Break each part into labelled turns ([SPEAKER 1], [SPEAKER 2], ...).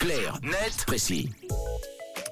[SPEAKER 1] Clair, net, précis.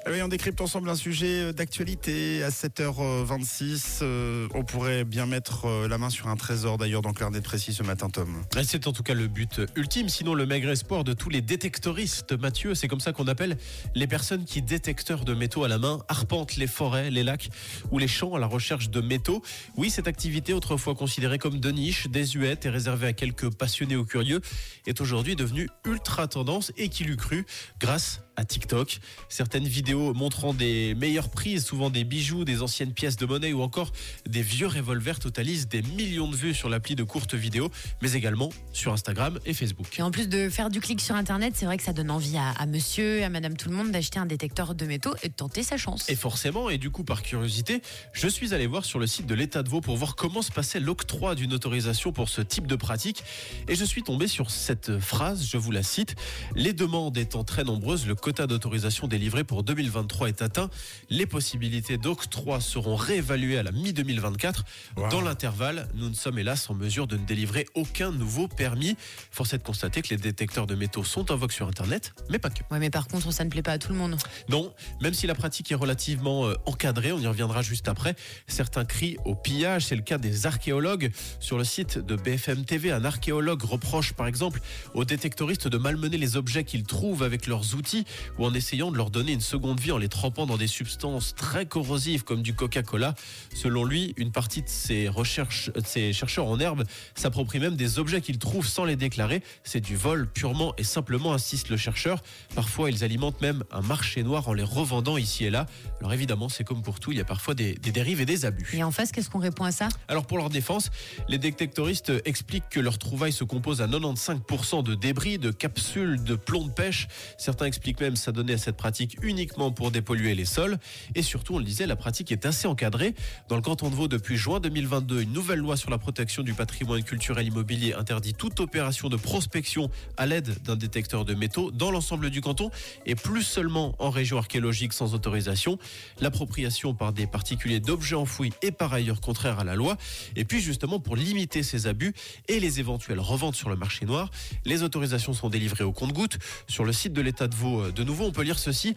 [SPEAKER 2] Eh oui, on décrypte ensemble un sujet d'actualité à 7h26. Euh, on pourrait bien mettre euh, la main sur un trésor d'ailleurs dans Clair Net Précis ce matin, Tom.
[SPEAKER 3] Et C'est en tout cas le but ultime, sinon le maigre espoir de tous les détectoristes. Mathieu, c'est comme ça qu'on appelle les personnes qui, détecteurs de métaux à la main, arpentent les forêts, les lacs ou les champs à la recherche de métaux. Oui, cette activité, autrefois considérée comme de niche, désuète et réservée à quelques passionnés ou curieux, est aujourd'hui devenue ultra tendance et qui l'eût cru grâce à TikTok. Certaines vidéos montrant des meilleures prises, souvent des bijoux, des anciennes pièces de monnaie ou encore des vieux revolvers totalisent des millions de vues sur l'appli de courtes vidéos, mais également sur Instagram et Facebook.
[SPEAKER 4] Et en plus de faire du clic sur Internet, c'est vrai que ça donne envie à, à monsieur, à madame tout le monde d'acheter un détecteur de métaux et de tenter sa chance.
[SPEAKER 3] Et forcément, et du coup par curiosité, je suis allé voir sur le site de l'État de Vaud pour voir comment se passait l'octroi d'une autorisation pour ce type de pratique. Et je suis tombé sur cette phrase, je vous la cite. Les demandes étant très nombreuses, le quota d'autorisation délivré pour 2023 est atteint. Les possibilités d'octroi seront réévaluées à la mi-2024.
[SPEAKER 2] Wow.
[SPEAKER 3] Dans l'intervalle, nous ne sommes hélas en mesure de ne délivrer aucun nouveau permis. Force est de constater que les détecteurs de métaux sont en vogue sur Internet, mais pas que.
[SPEAKER 4] Ouais, mais par contre, ça ne plaît pas à tout le monde.
[SPEAKER 3] Non, même si la pratique est relativement euh, encadrée, on y reviendra juste après, certains crient au pillage, c'est le cas des archéologues. Sur le site de BFM TV, un archéologue reproche par exemple aux détectoristes de malmener les objets qu'ils trouvent avec leurs outils ou en essayant de leur donner une seconde vie en les trempant dans des substances très corrosives comme du Coca-Cola. Selon lui, une partie de ces recherches, de ces chercheurs en herbe s'approprient même des objets qu'ils trouvent sans les déclarer. C'est du vol purement et simplement, insiste le chercheur. Parfois, ils alimentent même un marché noir en les revendant ici et là. Alors évidemment, c'est comme pour tout, il y a parfois des, des dérives et des abus.
[SPEAKER 4] Et en face, qu'est-ce qu'on répond à ça?
[SPEAKER 3] Alors pour leur défense, les détectoristes expliquent que leur trouvaille se compose à 95% de débris, de capsules, de plomb de pêche. Certains expliquent même s'adonner à cette pratique uniquement pour dépolluer les sols. Et surtout, on le disait, la pratique est assez encadrée. Dans le canton de Vaud, depuis juin 2022, une nouvelle loi sur la protection du patrimoine culturel immobilier interdit toute opération de prospection à l'aide d'un détecteur de métaux dans l'ensemble du canton et plus seulement en région archéologique sans autorisation. L'appropriation par des particuliers d'objets enfouis est par ailleurs contraire à la loi. Et puis justement, pour limiter ces abus et les éventuelles reventes sur le marché noir, les autorisations sont délivrées au compte-gouttes. Sur le site de l'État de Vaud, euh, de nouveau, on peut lire ceci.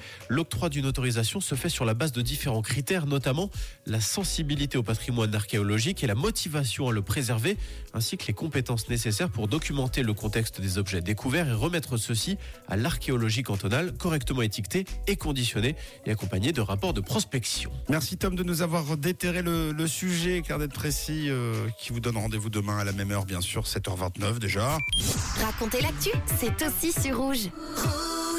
[SPEAKER 3] L'octroi d'une autorisation se fait sur la base de différents critères, notamment la sensibilité au patrimoine archéologique et la motivation à le préserver, ainsi que les compétences nécessaires pour documenter le contexte des objets découverts et remettre ceux-ci à l'archéologie cantonale, correctement étiquetés et conditionnés et accompagnés de rapports de prospection.
[SPEAKER 2] Merci Tom de nous avoir déterré le, le sujet, Clair Net Précis, euh, qui vous donne rendez-vous demain à la même heure, bien sûr, 7h29 déjà.
[SPEAKER 5] Racontez l'actu, c'est aussi sur rouge.
[SPEAKER 6] Rouge.